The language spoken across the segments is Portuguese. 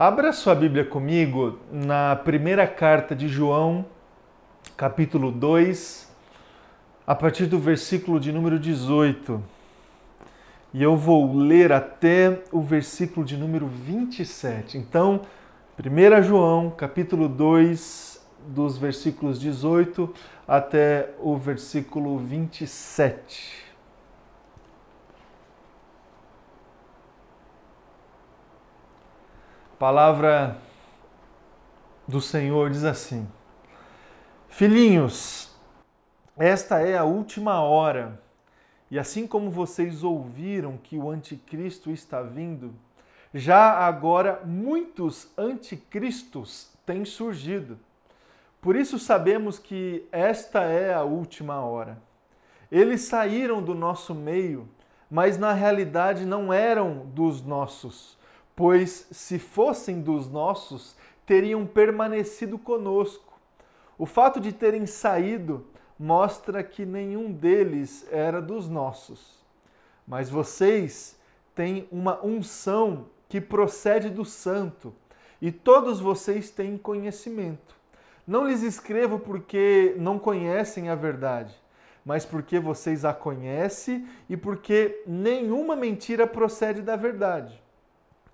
Abra sua Bíblia comigo na primeira carta de João, capítulo 2, a partir do versículo de número 18. E eu vou ler até o versículo de número 27. Então, 1 João, capítulo 2, dos versículos 18 até o versículo 27. Palavra do Senhor diz assim: Filhinhos, esta é a última hora, e assim como vocês ouviram que o anticristo está vindo, já agora muitos anticristos têm surgido. Por isso sabemos que esta é a última hora. Eles saíram do nosso meio, mas na realidade não eram dos nossos pois se fossem dos nossos, teriam permanecido conosco. O fato de terem saído mostra que nenhum deles era dos nossos. Mas vocês têm uma unção que procede do Santo, e todos vocês têm conhecimento. Não lhes escrevo porque não conhecem a verdade, mas porque vocês a conhecem e porque nenhuma mentira procede da verdade.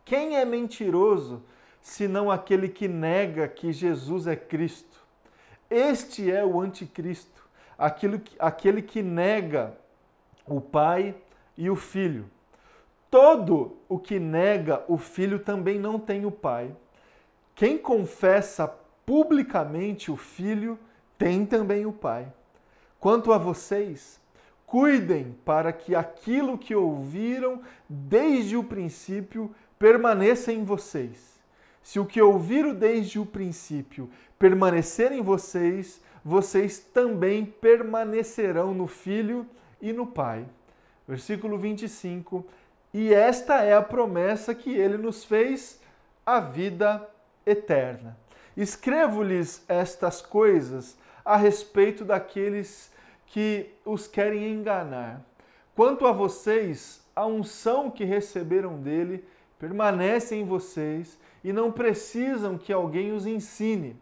Quem é mentiroso senão aquele que nega que Jesus é Cristo? Este é o anticristo, aquele que, aquele que nega o Pai e o Filho. Todo o que nega o Filho também não tem o Pai. Quem confessa publicamente o Filho tem também o Pai. Quanto a vocês, cuidem para que aquilo que ouviram desde o princípio permaneça em vocês. Se o que ouviram desde o princípio permanecer em vocês, vocês também permanecerão no Filho e no Pai. Versículo 25. E esta é a promessa que ele nos fez, a vida eterna. Escrevo-lhes estas coisas a respeito daqueles que os querem enganar. Quanto a vocês, a unção que receberam dele permanecem em vocês e não precisam que alguém os ensine.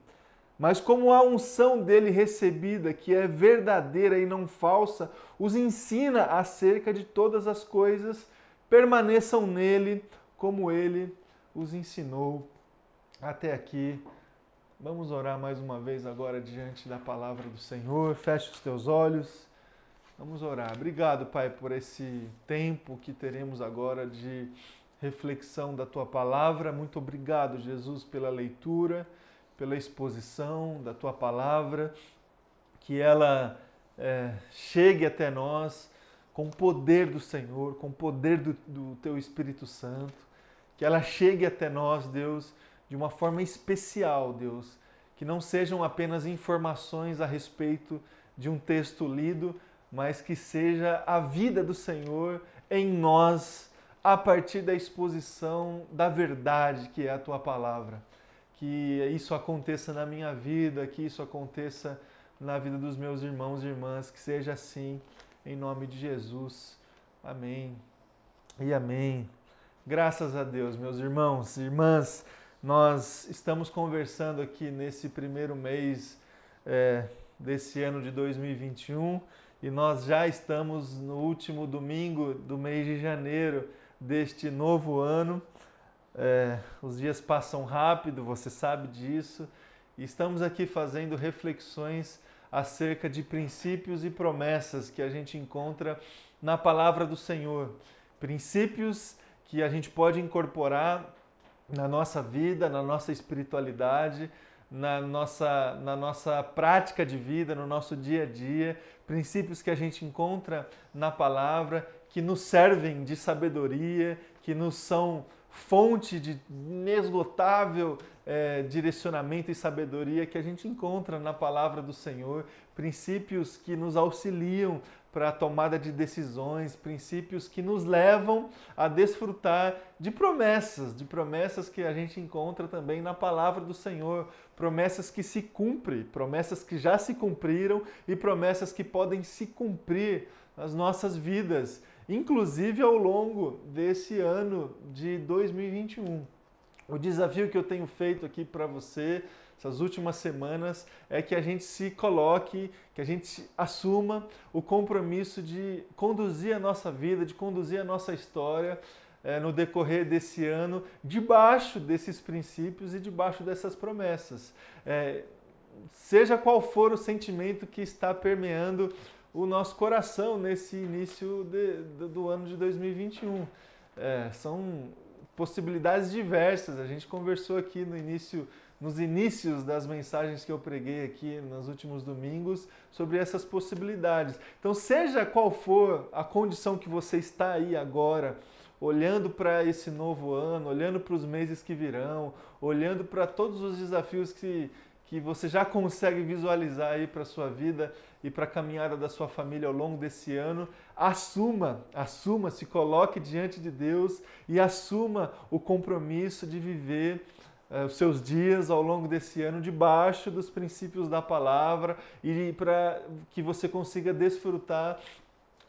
Mas como a unção dele recebida, que é verdadeira e não falsa, os ensina acerca de todas as coisas, permaneçam nele como ele os ensinou. Até aqui. Vamos orar mais uma vez agora diante da palavra do Senhor. Feche os teus olhos. Vamos orar. Obrigado, Pai, por esse tempo que teremos agora de reflexão da tua palavra. Muito obrigado, Jesus, pela leitura, pela exposição da tua palavra, que ela é, chegue até nós com o poder do Senhor, com o poder do, do teu Espírito Santo, que ela chegue até nós, Deus, de uma forma especial, Deus, que não sejam apenas informações a respeito de um texto lido, mas que seja a vida do Senhor em nós a partir da exposição da verdade que é a tua palavra. Que isso aconteça na minha vida, que isso aconteça na vida dos meus irmãos e irmãs, que seja assim, em nome de Jesus. Amém e amém. Graças a Deus, meus irmãos e irmãs, nós estamos conversando aqui nesse primeiro mês é, desse ano de 2021 e nós já estamos no último domingo do mês de janeiro deste novo ano. É, os dias passam rápido, você sabe disso, estamos aqui fazendo reflexões acerca de princípios e promessas que a gente encontra na palavra do Senhor. Princípios que a gente pode incorporar na nossa vida, na nossa espiritualidade, na nossa, na nossa prática de vida, no nosso dia a dia, princípios que a gente encontra na palavra que nos servem de sabedoria, que nos são fonte de inesgotável é, direcionamento e sabedoria que a gente encontra na palavra do Senhor, princípios que nos auxiliam para a tomada de decisões, princípios que nos levam a desfrutar de promessas, de promessas que a gente encontra também na palavra do Senhor, promessas que se cumprem, promessas que já se cumpriram e promessas que podem se cumprir nas nossas vidas inclusive ao longo desse ano de 2021. o desafio que eu tenho feito aqui para você essas últimas semanas é que a gente se coloque, que a gente assuma o compromisso de conduzir a nossa vida, de conduzir a nossa história é, no decorrer desse ano, debaixo desses princípios e debaixo dessas promessas. É, seja qual for o sentimento que está permeando o nosso coração nesse início de, do, ano de 2021. É, são possibilidades diversas. A gente conversou aqui no início nos inícios das mensagens que eu preguei aqui nos últimos domingos sobre essas possibilidades. Então, seja qual for a condição que você está aí agora, olhando para esse novo ano, olhando para os meses que virão, olhando para todos os desafios que, que você já consegue visualizar aí para a sua vida e para a caminhada da sua família ao longo desse ano, assuma, assuma, se coloque diante de Deus e assuma o compromisso de viver é, os seus dias ao longo desse ano debaixo dos princípios da palavra e para que você consiga desfrutar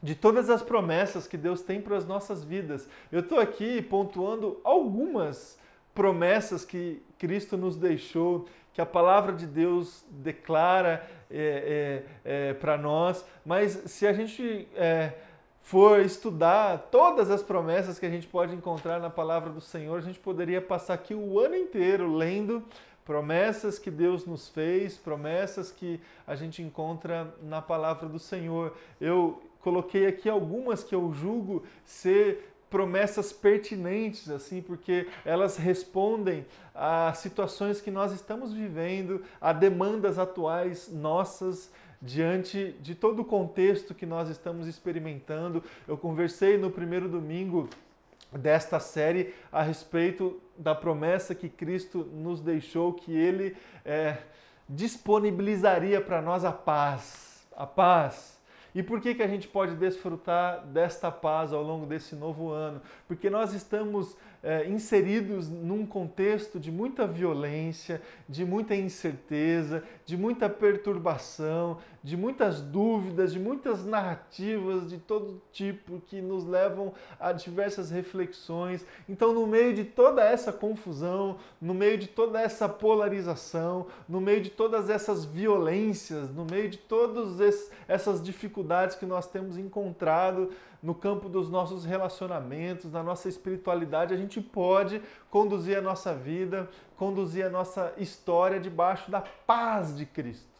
de todas as promessas que Deus tem para as nossas vidas. Eu estou aqui pontuando algumas promessas que Cristo nos deixou, que a palavra de Deus declara é, é, é para nós, mas se a gente é, for estudar todas as promessas que a gente pode encontrar na palavra do Senhor, a gente poderia passar aqui o ano inteiro lendo promessas que Deus nos fez, promessas que a gente encontra na palavra do Senhor. Eu coloquei aqui algumas que eu julgo ser promessas pertinentes, assim, porque elas respondem a situações que nós estamos vivendo, a demandas atuais nossas diante de todo o contexto que nós estamos experimentando. Eu conversei no primeiro domingo desta série a respeito da promessa que Cristo nos deixou, que Ele é, disponibilizaria para nós a paz. A paz. E por que, que a gente pode desfrutar desta paz ao longo desse novo ano? Porque nós estamos é, inseridos num contexto de muita violência, de muita incerteza, de muita perturbação, de muitas dúvidas, de muitas narrativas de todo tipo que nos levam a diversas reflexões. Então, no meio de toda essa confusão, no meio de toda essa polarização, no meio de todas essas violências, no meio de todas essas dificuldades que nós temos encontrado no campo dos nossos relacionamentos, na nossa espiritualidade, a gente pode conduzir a nossa vida, conduzir a nossa história debaixo da paz de Cristo.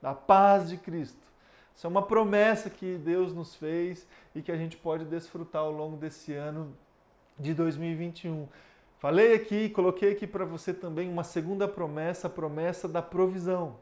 Da paz de Cristo. Isso é uma promessa que Deus nos fez e que a gente pode desfrutar ao longo desse ano de 2021. Falei aqui, coloquei aqui para você também uma segunda promessa, a promessa da provisão.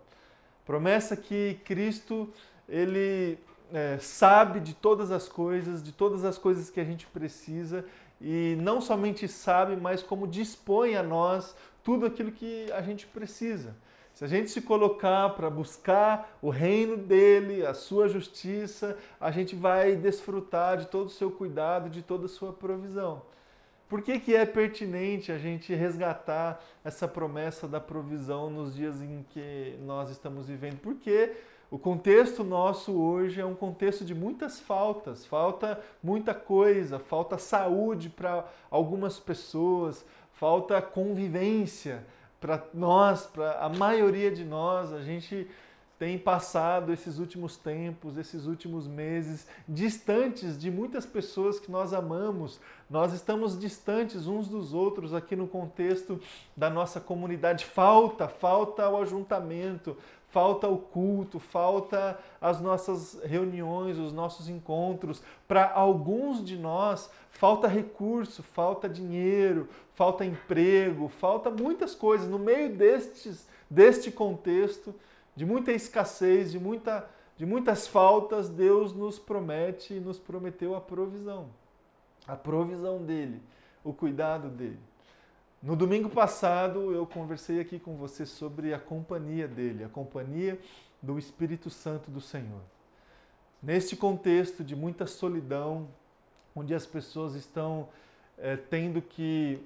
Promessa que Cristo ele é, sabe de todas as coisas, de todas as coisas que a gente precisa e não somente sabe, mas como dispõe a nós tudo aquilo que a gente precisa. Se a gente se colocar para buscar o reino dele, a sua justiça, a gente vai desfrutar de todo o seu cuidado, de toda a sua provisão. Por que, que é pertinente a gente resgatar essa promessa da provisão nos dias em que nós estamos vivendo? Porque o contexto nosso hoje é um contexto de muitas faltas, falta muita coisa, falta saúde para algumas pessoas, falta convivência para nós, para a maioria de nós. A gente tem passado esses últimos tempos, esses últimos meses, distantes de muitas pessoas que nós amamos. Nós estamos distantes uns dos outros aqui no contexto da nossa comunidade. Falta, falta o ajuntamento, falta o culto, falta as nossas reuniões, os nossos encontros. Para alguns de nós, falta recurso, falta dinheiro, falta emprego, falta muitas coisas. No meio destes, deste contexto, de muita escassez, de, muita, de muitas faltas, Deus nos promete e nos prometeu a provisão. A provisão dele, o cuidado dele. No domingo passado eu conversei aqui com você sobre a companhia dele, a companhia do Espírito Santo do Senhor. Neste contexto de muita solidão, onde as pessoas estão é, tendo que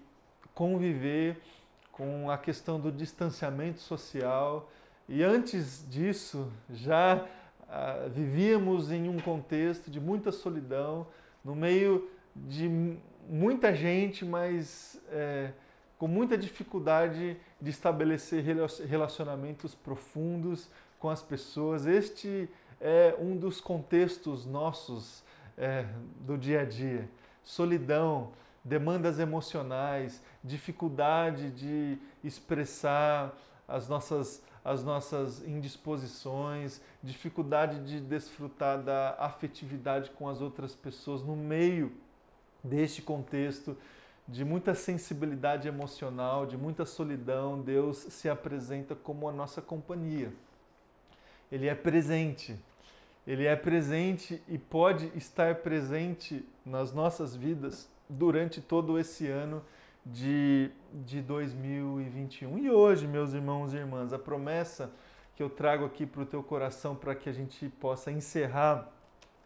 conviver com a questão do distanciamento social, e antes disso já ah, vivíamos em um contexto de muita solidão, no meio de muita gente, mas. É, com muita dificuldade de estabelecer relacionamentos profundos com as pessoas. Este é um dos contextos nossos é, do dia a dia. Solidão, demandas emocionais, dificuldade de expressar as nossas, as nossas indisposições, dificuldade de desfrutar da afetividade com as outras pessoas no meio deste contexto de muita sensibilidade emocional, de muita solidão, Deus se apresenta como a nossa companhia. Ele é presente. Ele é presente e pode estar presente nas nossas vidas durante todo esse ano de, de 2021. E hoje, meus irmãos e irmãs, a promessa que eu trago aqui para o teu coração para que a gente possa encerrar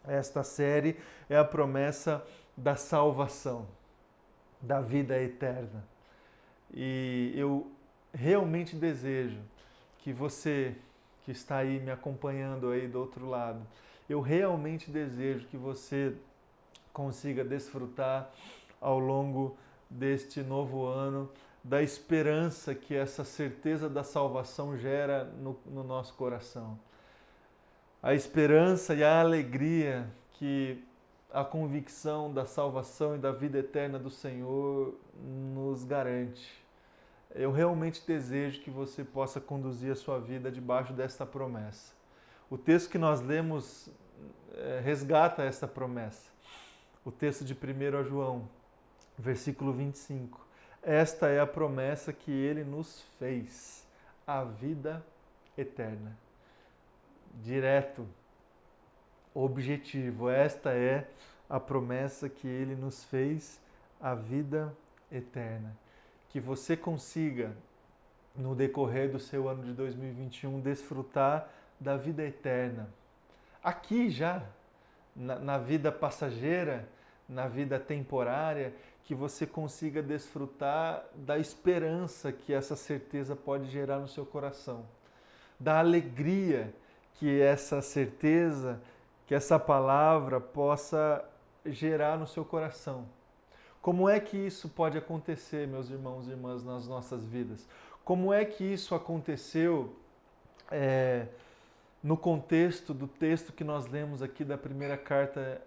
esta série é a promessa da salvação, da vida eterna. E eu realmente desejo que você que está aí me acompanhando aí do outro lado, eu realmente desejo que você consiga desfrutar ao longo deste novo ano da esperança que essa certeza da salvação gera no, no nosso coração. A esperança e a alegria que a convicção da salvação e da vida eterna do Senhor nos garante. Eu realmente desejo que você possa conduzir a sua vida debaixo desta promessa. O texto que nós lemos é, resgata essa promessa. O texto de 1 João, versículo 25. Esta é a promessa que ele nos fez, a vida eterna. Direto, objetivo. Esta é a promessa que ele nos fez, a vida eterna. Que você consiga, no decorrer do seu ano de 2021, desfrutar da vida eterna. Aqui já, na, na vida passageira, na vida temporária, que você consiga desfrutar da esperança que essa certeza pode gerar no seu coração, da alegria que essa certeza que essa palavra possa gerar no seu coração. Como é que isso pode acontecer, meus irmãos e irmãs, nas nossas vidas? Como é que isso aconteceu é, no contexto do texto que nós lemos aqui da primeira carta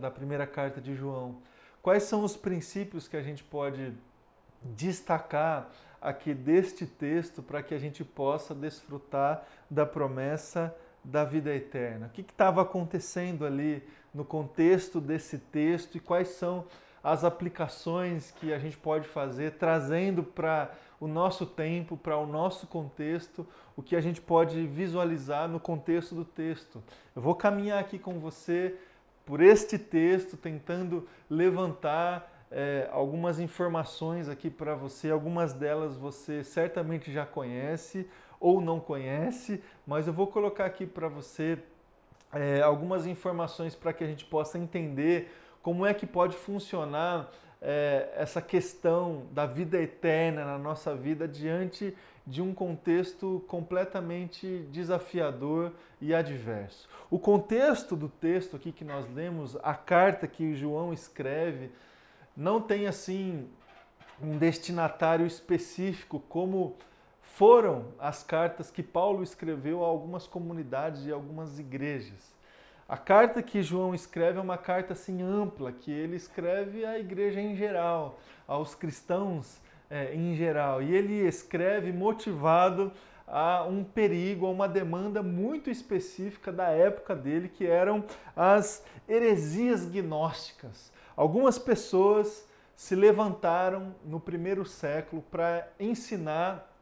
da primeira carta de João? Quais são os princípios que a gente pode destacar aqui deste texto para que a gente possa desfrutar da promessa da vida eterna. O que estava acontecendo ali no contexto desse texto e quais são as aplicações que a gente pode fazer, trazendo para o nosso tempo, para o nosso contexto, o que a gente pode visualizar no contexto do texto. Eu vou caminhar aqui com você por este texto, tentando levantar é, algumas informações aqui para você. Algumas delas você certamente já conhece, ou não conhece, mas eu vou colocar aqui para você é, algumas informações para que a gente possa entender como é que pode funcionar é, essa questão da vida eterna na nossa vida diante de um contexto completamente desafiador e adverso. O contexto do texto aqui que nós lemos, a carta que João escreve, não tem assim um destinatário específico como foram as cartas que Paulo escreveu a algumas comunidades e algumas igrejas. A carta que João escreve é uma carta assim ampla, que ele escreve à igreja em geral, aos cristãos é, em geral. E ele escreve motivado a um perigo, a uma demanda muito específica da época dele, que eram as heresias gnósticas. Algumas pessoas se levantaram no primeiro século para ensinar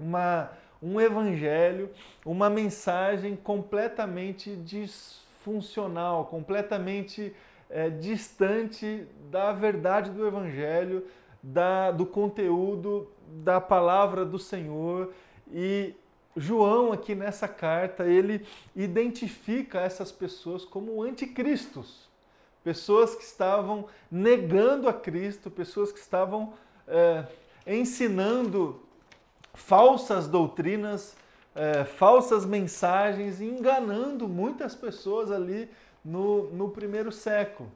uma, um evangelho, uma mensagem completamente disfuncional, completamente é, distante da verdade do evangelho, da, do conteúdo da palavra do Senhor. E João, aqui nessa carta, ele identifica essas pessoas como anticristos. Pessoas que estavam negando a Cristo, pessoas que estavam é, ensinando falsas doutrinas, é, falsas mensagens, enganando muitas pessoas ali no, no primeiro século.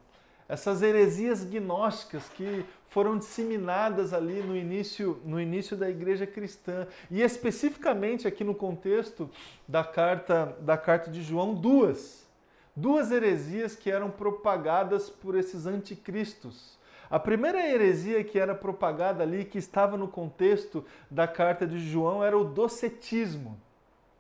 essas heresias gnósticas que foram disseminadas ali no início, no início da igreja cristã. E especificamente aqui no contexto da carta, da carta de João, duas. Duas heresias que eram propagadas por esses anticristos. A primeira heresia que era propagada ali, que estava no contexto da carta de João, era o docetismo.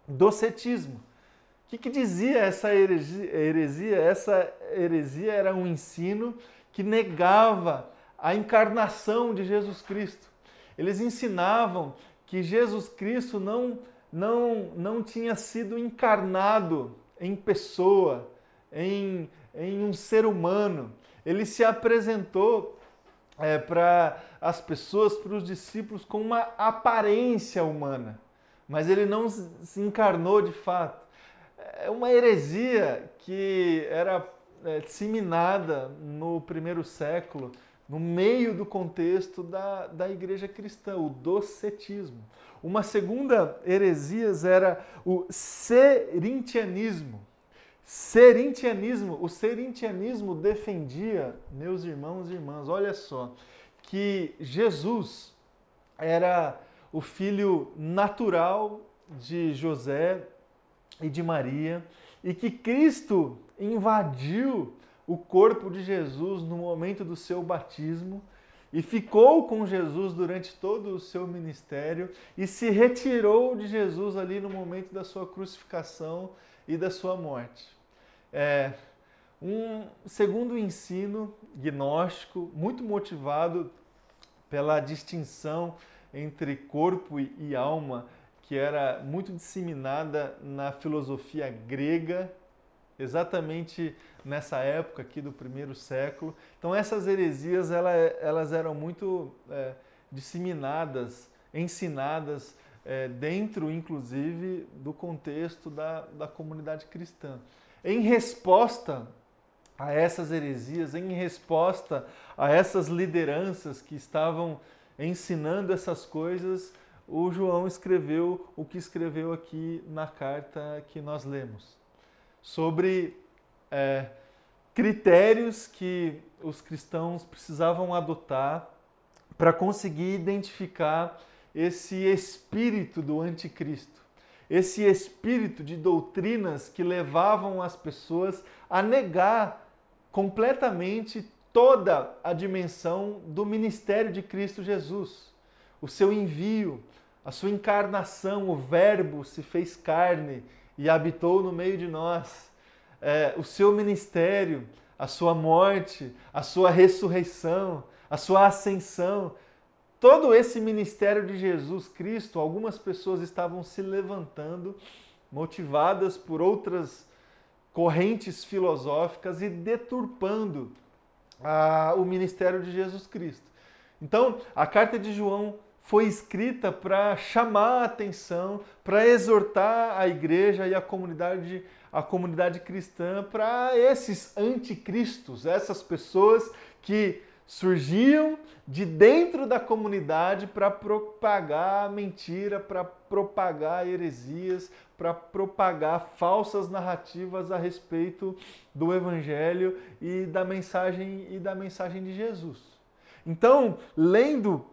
Docetismo. O que, que dizia essa heresia? Essa heresia era um ensino que negava a encarnação de Jesus Cristo. Eles ensinavam que Jesus Cristo não, não, não tinha sido encarnado em pessoa, em, em um ser humano. Ele se apresentou é, para as pessoas, para os discípulos, com uma aparência humana, mas ele não se encarnou de fato. É uma heresia que era é, disseminada no primeiro século no meio do contexto da, da igreja cristã, o docetismo. Uma segunda heresia era o serintianismo. Serintianismo, o serintianismo defendia, meus irmãos e irmãs, olha só, que Jesus era o filho natural de José e de Maria e que Cristo invadiu o corpo de Jesus no momento do seu batismo e ficou com Jesus durante todo o seu ministério e se retirou de Jesus ali no momento da sua crucificação e da sua morte. É um segundo ensino gnóstico, muito motivado pela distinção entre corpo e alma, que era muito disseminada na filosofia grega exatamente nessa época aqui do primeiro século. Então essas heresias elas eram muito é, disseminadas, ensinadas é, dentro, inclusive, do contexto da, da comunidade cristã. Em resposta a essas heresias, em resposta a essas lideranças que estavam ensinando essas coisas, o João escreveu o que escreveu aqui na carta que nós lemos sobre é, critérios que os cristãos precisavam adotar para conseguir identificar esse espírito do anticristo, esse espírito de doutrinas que levavam as pessoas a negar completamente toda a dimensão do ministério de Cristo Jesus, o seu envio, a sua encarnação, o Verbo se fez carne e habitou no meio de nós. É, o seu ministério, a sua morte, a sua ressurreição, a sua ascensão, todo esse ministério de Jesus Cristo, algumas pessoas estavam se levantando, motivadas por outras correntes filosóficas e deturpando o ministério de Jesus Cristo. Então, a carta de João foi escrita para chamar a atenção, para exortar a igreja e a comunidade, a comunidade cristã para esses anticristos, essas pessoas que surgiam de dentro da comunidade para propagar mentira, para propagar heresias, para propagar falsas narrativas a respeito do evangelho e da mensagem e da mensagem de Jesus. Então, lendo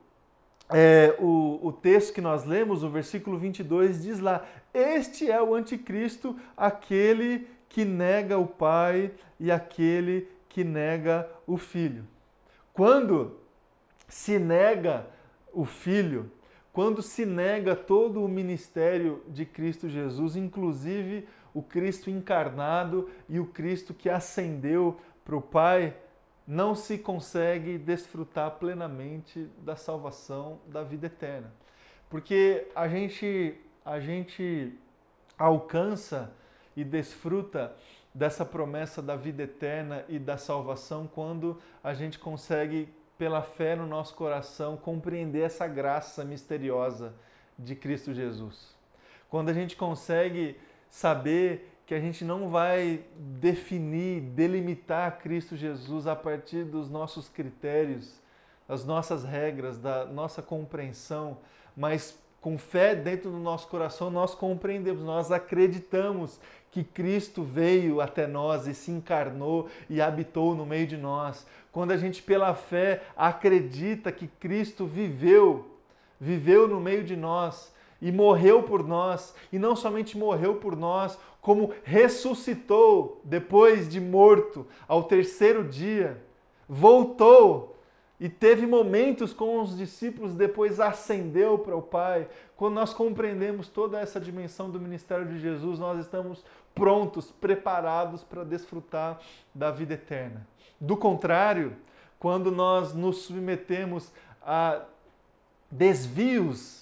é, o, o texto que nós lemos, o versículo 22, diz lá: Este é o anticristo, aquele que nega o Pai e aquele que nega o Filho. Quando se nega o Filho, quando se nega todo o ministério de Cristo Jesus, inclusive o Cristo encarnado e o Cristo que ascendeu para o Pai, não se consegue desfrutar plenamente da salvação da vida eterna. Porque a gente, a gente alcança e desfruta dessa promessa da vida eterna e da salvação quando a gente consegue, pela fé no nosso coração, compreender essa graça misteriosa de Cristo Jesus. Quando a gente consegue saber que a gente não vai definir, delimitar Cristo Jesus a partir dos nossos critérios, das nossas regras, da nossa compreensão, mas com fé dentro do nosso coração, nós compreendemos, nós acreditamos que Cristo veio até nós e se encarnou e habitou no meio de nós. Quando a gente, pela fé, acredita que Cristo viveu, viveu no meio de nós e morreu por nós, e não somente morreu por nós, como ressuscitou depois de morto ao terceiro dia, voltou e teve momentos com os discípulos, depois ascendeu para o Pai. Quando nós compreendemos toda essa dimensão do ministério de Jesus, nós estamos prontos, preparados para desfrutar da vida eterna. Do contrário, quando nós nos submetemos a desvios,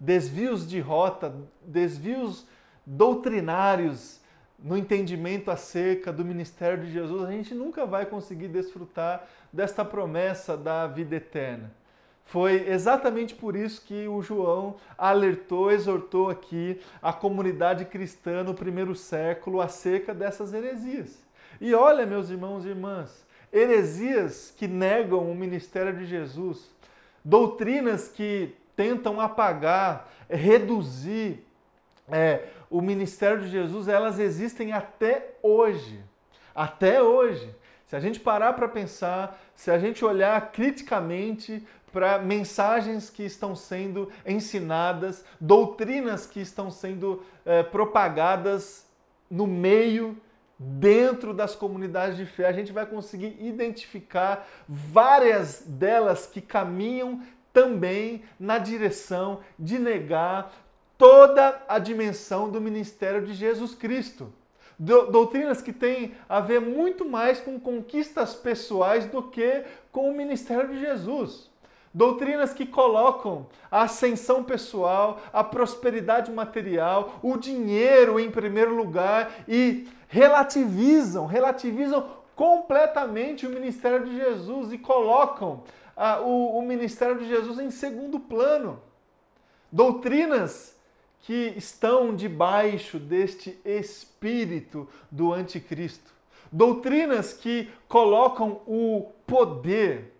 desvios de rota, desvios doutrinários, no entendimento acerca do ministério de Jesus, a gente nunca vai conseguir desfrutar desta promessa da vida eterna. Foi exatamente por isso que o João alertou, exortou aqui a comunidade cristã no primeiro século acerca dessas heresias. E olha, meus irmãos e irmãs, heresias que negam o ministério de Jesus, doutrinas que tentam apagar, reduzir é, o ministério de Jesus, elas existem até hoje. Até hoje. Se a gente parar para pensar, se a gente olhar criticamente para mensagens que estão sendo ensinadas, doutrinas que estão sendo é, propagadas no meio, dentro das comunidades de fé, a gente vai conseguir identificar várias delas que caminham também na direção de negar toda a dimensão do ministério de Jesus Cristo. Doutrinas que têm a ver muito mais com conquistas pessoais do que com o ministério de Jesus. Doutrinas que colocam a ascensão pessoal, a prosperidade material, o dinheiro em primeiro lugar e relativizam, relativizam completamente o ministério de Jesus e colocam o, o ministério de Jesus em segundo plano. Doutrinas que estão debaixo deste espírito do anticristo. Doutrinas que colocam o poder,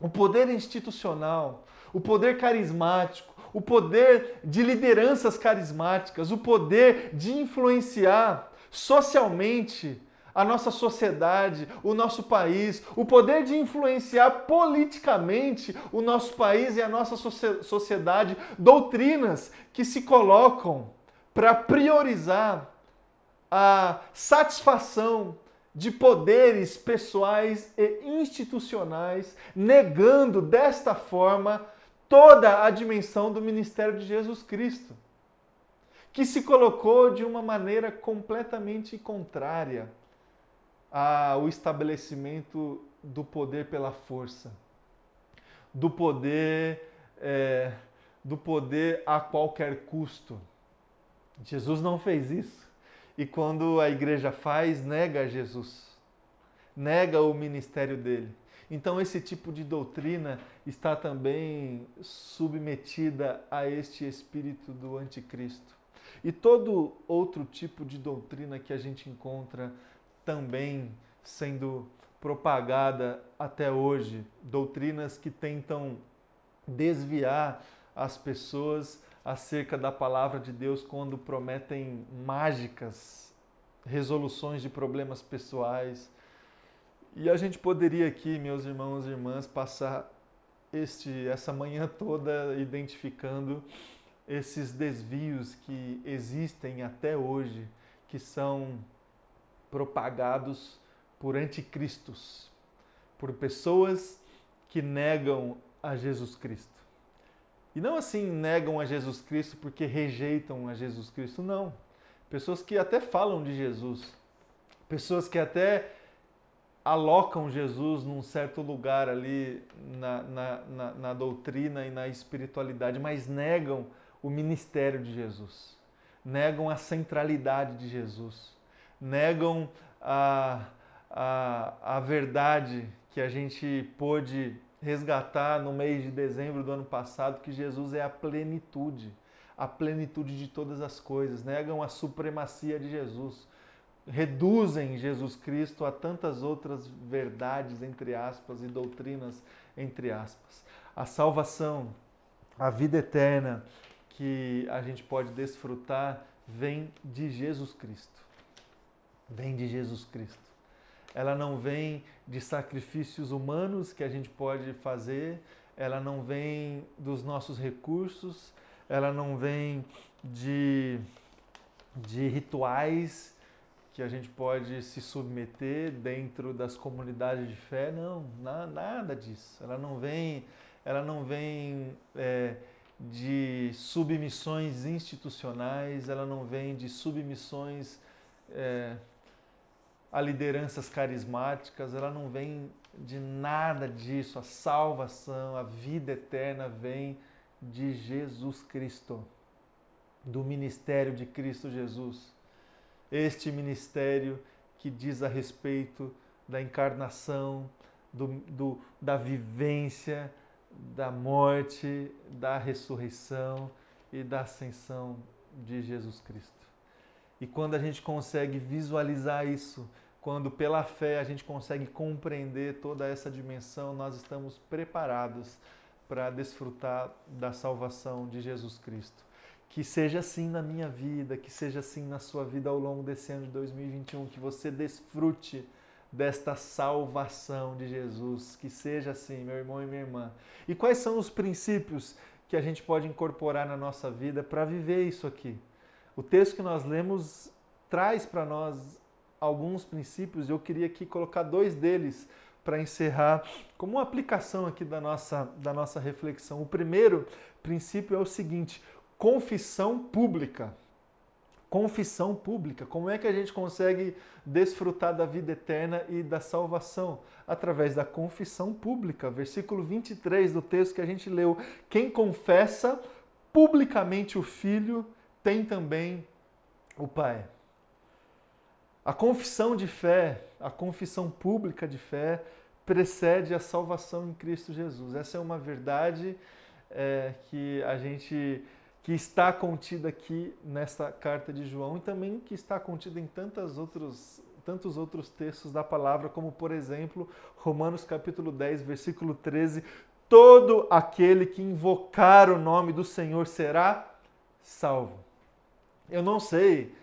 o poder institucional, o poder carismático, o poder de lideranças carismáticas, o poder de influenciar socialmente a nossa sociedade, o nosso país, o poder de influenciar politicamente o nosso país e a nossa sociedade, doutrinas que se colocam para priorizar a satisfação de poderes pessoais e institucionais, negando desta forma toda a dimensão do ministério de Jesus Cristo, que se colocou de uma maneira completamente contrária ao estabelecimento do poder pela força, do poder, é, do poder a qualquer custo. Jesus não fez isso. E quando a igreja faz, nega Jesus, nega o ministério dele. Então, esse tipo de doutrina está também submetida a este espírito do anticristo. E todo outro tipo de doutrina que a gente encontra também sendo propagada até hoje, doutrinas que tentam desviar as pessoas acerca da palavra de Deus quando prometem mágicas, resoluções de problemas pessoais. E a gente poderia aqui, meus irmãos e irmãs, passar este essa manhã toda identificando esses desvios que existem até hoje, que são propagados por anticristos, por pessoas que negam a Jesus Cristo. E não assim negam a Jesus Cristo porque rejeitam a Jesus Cristo, não. Pessoas que até falam de Jesus, pessoas que até alocam Jesus num certo lugar ali na, na, na, na doutrina e na espiritualidade, mas negam o ministério de Jesus, negam a centralidade de Jesus negam a, a, a verdade que a gente pôde resgatar no mês de dezembro do ano passado, que Jesus é a plenitude, a plenitude de todas as coisas, negam a supremacia de Jesus, reduzem Jesus Cristo a tantas outras verdades, entre aspas, e doutrinas, entre aspas. A salvação, a vida eterna, que a gente pode desfrutar vem de Jesus Cristo. Vem de Jesus Cristo. Ela não vem de sacrifícios humanos que a gente pode fazer, ela não vem dos nossos recursos, ela não vem de, de rituais que a gente pode se submeter dentro das comunidades de fé, não, nada disso. Ela não vem, ela não vem é, de submissões institucionais, ela não vem de submissões é, a lideranças carismáticas, ela não vem de nada disso. A salvação, a vida eterna vem de Jesus Cristo, do ministério de Cristo Jesus. Este ministério que diz a respeito da encarnação, do, do, da vivência, da morte, da ressurreição e da ascensão de Jesus Cristo. E quando a gente consegue visualizar isso, quando pela fé a gente consegue compreender toda essa dimensão, nós estamos preparados para desfrutar da salvação de Jesus Cristo. Que seja assim na minha vida, que seja assim na sua vida ao longo desse ano de 2021, que você desfrute desta salvação de Jesus. Que seja assim, meu irmão e minha irmã. E quais são os princípios que a gente pode incorporar na nossa vida para viver isso aqui? O texto que nós lemos traz para nós alguns princípios, eu queria aqui colocar dois deles para encerrar como uma aplicação aqui da nossa, da nossa reflexão. O primeiro princípio é o seguinte: confissão pública. Confissão pública. Como é que a gente consegue desfrutar da vida eterna e da salvação? Através da confissão pública. Versículo 23 do texto que a gente leu. Quem confessa publicamente o Filho tem também o Pai. A confissão de fé, a confissão pública de fé, precede a salvação em Cristo Jesus. Essa é uma verdade é, que a gente que está contida aqui nesta carta de João e também que está contida em tantos outros, tantos outros textos da palavra, como por exemplo, Romanos capítulo 10, versículo 13, todo aquele que invocar o nome do Senhor será salvo. Eu não sei,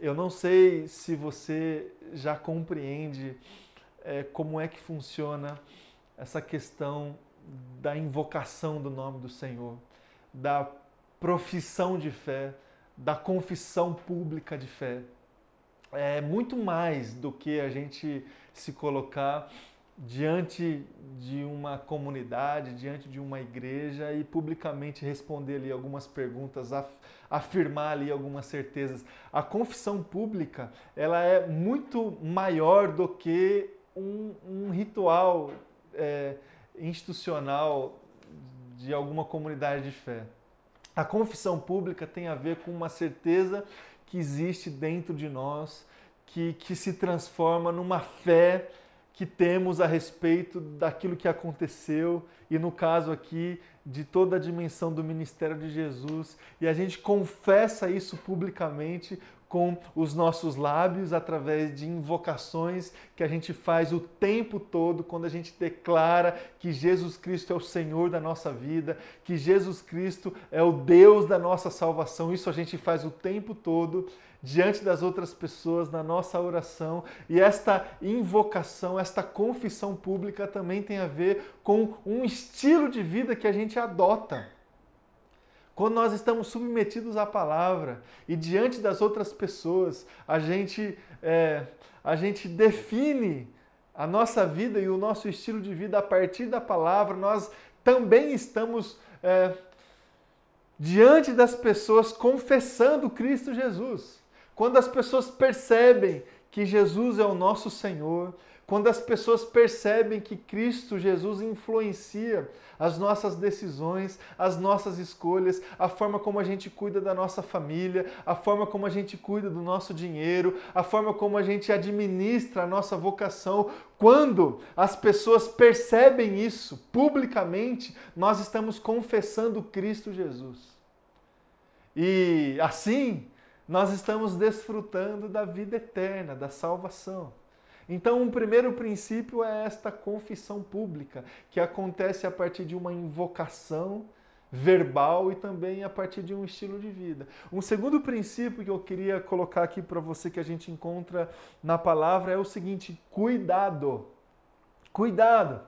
eu não sei se você já compreende é, como é que funciona essa questão da invocação do nome do Senhor, da profissão de fé, da confissão pública de fé. É muito mais do que a gente se colocar diante de uma comunidade, diante de uma igreja e publicamente responder ali algumas perguntas, afirmar ali algumas certezas. A confissão pública, ela é muito maior do que um, um ritual é, institucional de alguma comunidade de fé. A confissão pública tem a ver com uma certeza que existe dentro de nós, que, que se transforma numa fé que temos a respeito daquilo que aconteceu e, no caso aqui, de toda a dimensão do ministério de Jesus. E a gente confessa isso publicamente com os nossos lábios, através de invocações que a gente faz o tempo todo quando a gente declara que Jesus Cristo é o Senhor da nossa vida, que Jesus Cristo é o Deus da nossa salvação. Isso a gente faz o tempo todo diante das outras pessoas na nossa oração. E esta invocação, esta confissão pública também tem a ver com um estilo de vida que a gente adota. Quando nós estamos submetidos à palavra e diante das outras pessoas, a gente, é, a gente define a nossa vida e o nosso estilo de vida a partir da palavra, nós também estamos é, diante das pessoas confessando Cristo Jesus. Quando as pessoas percebem que Jesus é o nosso Senhor, quando as pessoas percebem que Cristo Jesus influencia as nossas decisões, as nossas escolhas, a forma como a gente cuida da nossa família, a forma como a gente cuida do nosso dinheiro, a forma como a gente administra a nossa vocação. Quando as pessoas percebem isso publicamente, nós estamos confessando Cristo Jesus. E assim, nós estamos desfrutando da vida eterna, da salvação. Então, um primeiro princípio é esta confissão pública, que acontece a partir de uma invocação verbal e também a partir de um estilo de vida. Um segundo princípio que eu queria colocar aqui para você que a gente encontra na palavra é o seguinte: cuidado. Cuidado.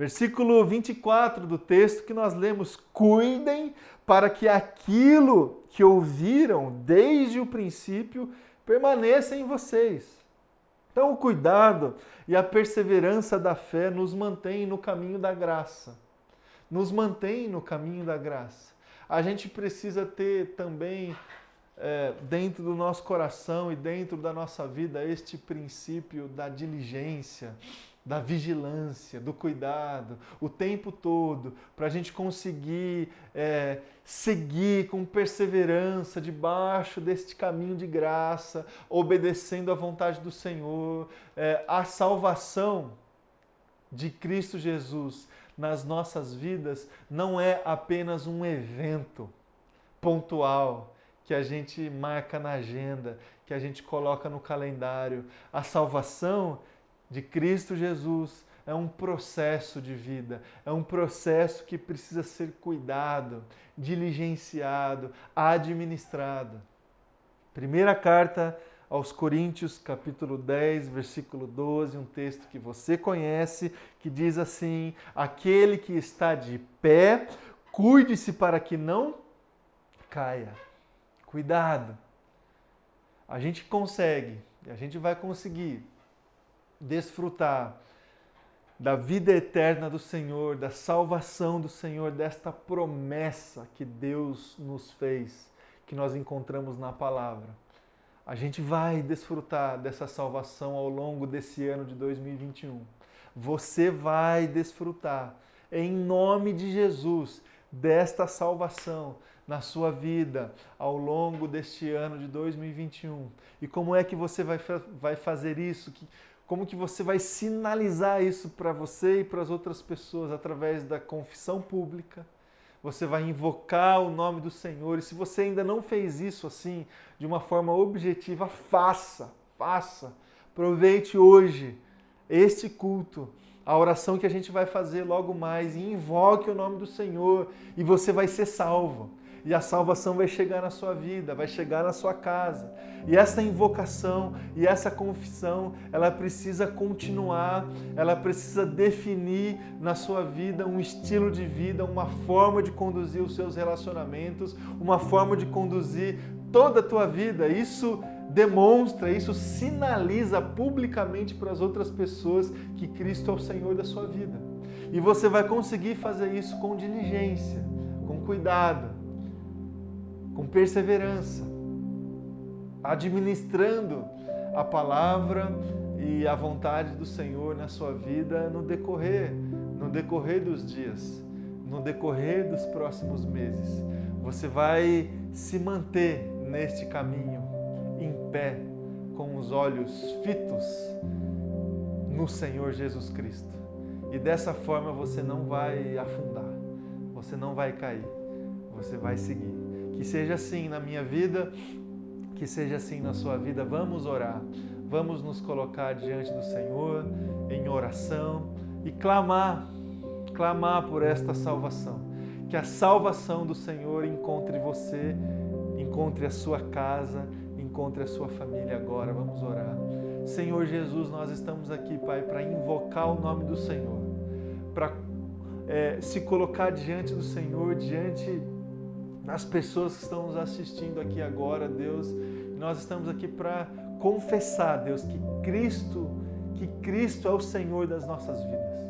Versículo 24 do texto que nós lemos: Cuidem para que aquilo que ouviram desde o princípio permaneça em vocês. Então, o cuidado e a perseverança da fé nos mantém no caminho da graça nos mantém no caminho da graça. A gente precisa ter também é, dentro do nosso coração e dentro da nossa vida este princípio da diligência, da vigilância, do cuidado, o tempo todo, para a gente conseguir é, seguir com perseverança debaixo deste caminho de graça, obedecendo à vontade do Senhor. É, a salvação de Cristo Jesus nas nossas vidas não é apenas um evento pontual que a gente marca na agenda, que a gente coloca no calendário. A salvação de Cristo Jesus é um processo de vida, é um processo que precisa ser cuidado, diligenciado, administrado. Primeira carta aos Coríntios, capítulo 10, versículo 12, um texto que você conhece, que diz assim: Aquele que está de pé, cuide-se para que não caia. Cuidado. A gente consegue, a gente vai conseguir desfrutar da vida eterna do Senhor, da salvação do Senhor, desta promessa que Deus nos fez, que nós encontramos na palavra. A gente vai desfrutar dessa salvação ao longo desse ano de 2021. Você vai desfrutar, em nome de Jesus, desta salvação na sua vida ao longo deste ano de 2021. E como é que você vai, vai fazer isso? Como que você vai sinalizar isso para você e para as outras pessoas através da confissão pública? você vai invocar o nome do Senhor. E se você ainda não fez isso assim, de uma forma objetiva, faça, faça. Aproveite hoje este culto, a oração que a gente vai fazer logo mais, e invoque o nome do Senhor, e você vai ser salvo e a salvação vai chegar na sua vida, vai chegar na sua casa. E essa invocação e essa confissão, ela precisa continuar, ela precisa definir na sua vida um estilo de vida, uma forma de conduzir os seus relacionamentos, uma forma de conduzir toda a tua vida. Isso demonstra, isso sinaliza publicamente para as outras pessoas que Cristo é o Senhor da sua vida. E você vai conseguir fazer isso com diligência, com cuidado, com perseverança, administrando a palavra e a vontade do Senhor na sua vida no decorrer, no decorrer dos dias, no decorrer dos próximos meses. Você vai se manter neste caminho em pé, com os olhos fitos no Senhor Jesus Cristo. E dessa forma você não vai afundar, você não vai cair, você vai seguir. Que seja assim na minha vida, que seja assim na sua vida. Vamos orar, vamos nos colocar diante do Senhor em oração e clamar, clamar por esta salvação. Que a salvação do Senhor encontre você, encontre a sua casa, encontre a sua família agora. Vamos orar. Senhor Jesus, nós estamos aqui, Pai, para invocar o nome do Senhor, para é, se colocar diante do Senhor, diante as pessoas que estão nos assistindo aqui agora, Deus. Nós estamos aqui para confessar, Deus, que Cristo, que Cristo é o Senhor das nossas vidas.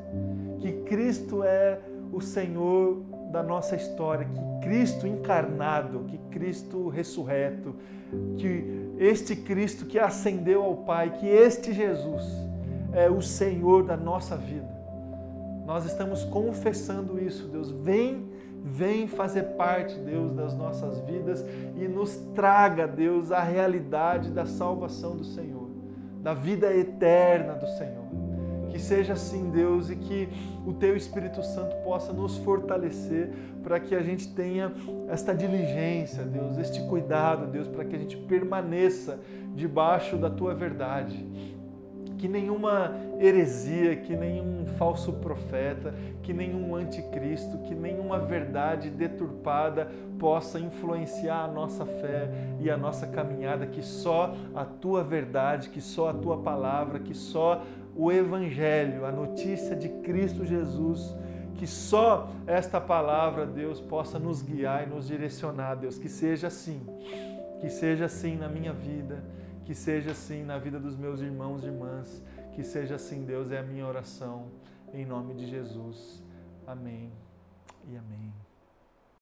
Que Cristo é o Senhor da nossa história, que Cristo encarnado, que Cristo ressurreto, que este Cristo que ascendeu ao Pai, que este Jesus é o Senhor da nossa vida. Nós estamos confessando isso, Deus. Vem Vem fazer parte, Deus, das nossas vidas e nos traga, Deus, a realidade da salvação do Senhor, da vida eterna do Senhor. Que seja assim, Deus, e que o Teu Espírito Santo possa nos fortalecer para que a gente tenha esta diligência, Deus, este cuidado, Deus, para que a gente permaneça debaixo da Tua verdade que nenhuma heresia, que nenhum falso profeta, que nenhum anticristo, que nenhuma verdade deturpada possa influenciar a nossa fé e a nossa caminhada, que só a tua verdade, que só a tua palavra, que só o evangelho, a notícia de Cristo Jesus, que só esta palavra, Deus, possa nos guiar e nos direcionar, Deus, que seja assim. Que seja assim na minha vida que seja assim na vida dos meus irmãos e irmãs. Que seja assim, Deus, é a minha oração. Em nome de Jesus. Amém e amém.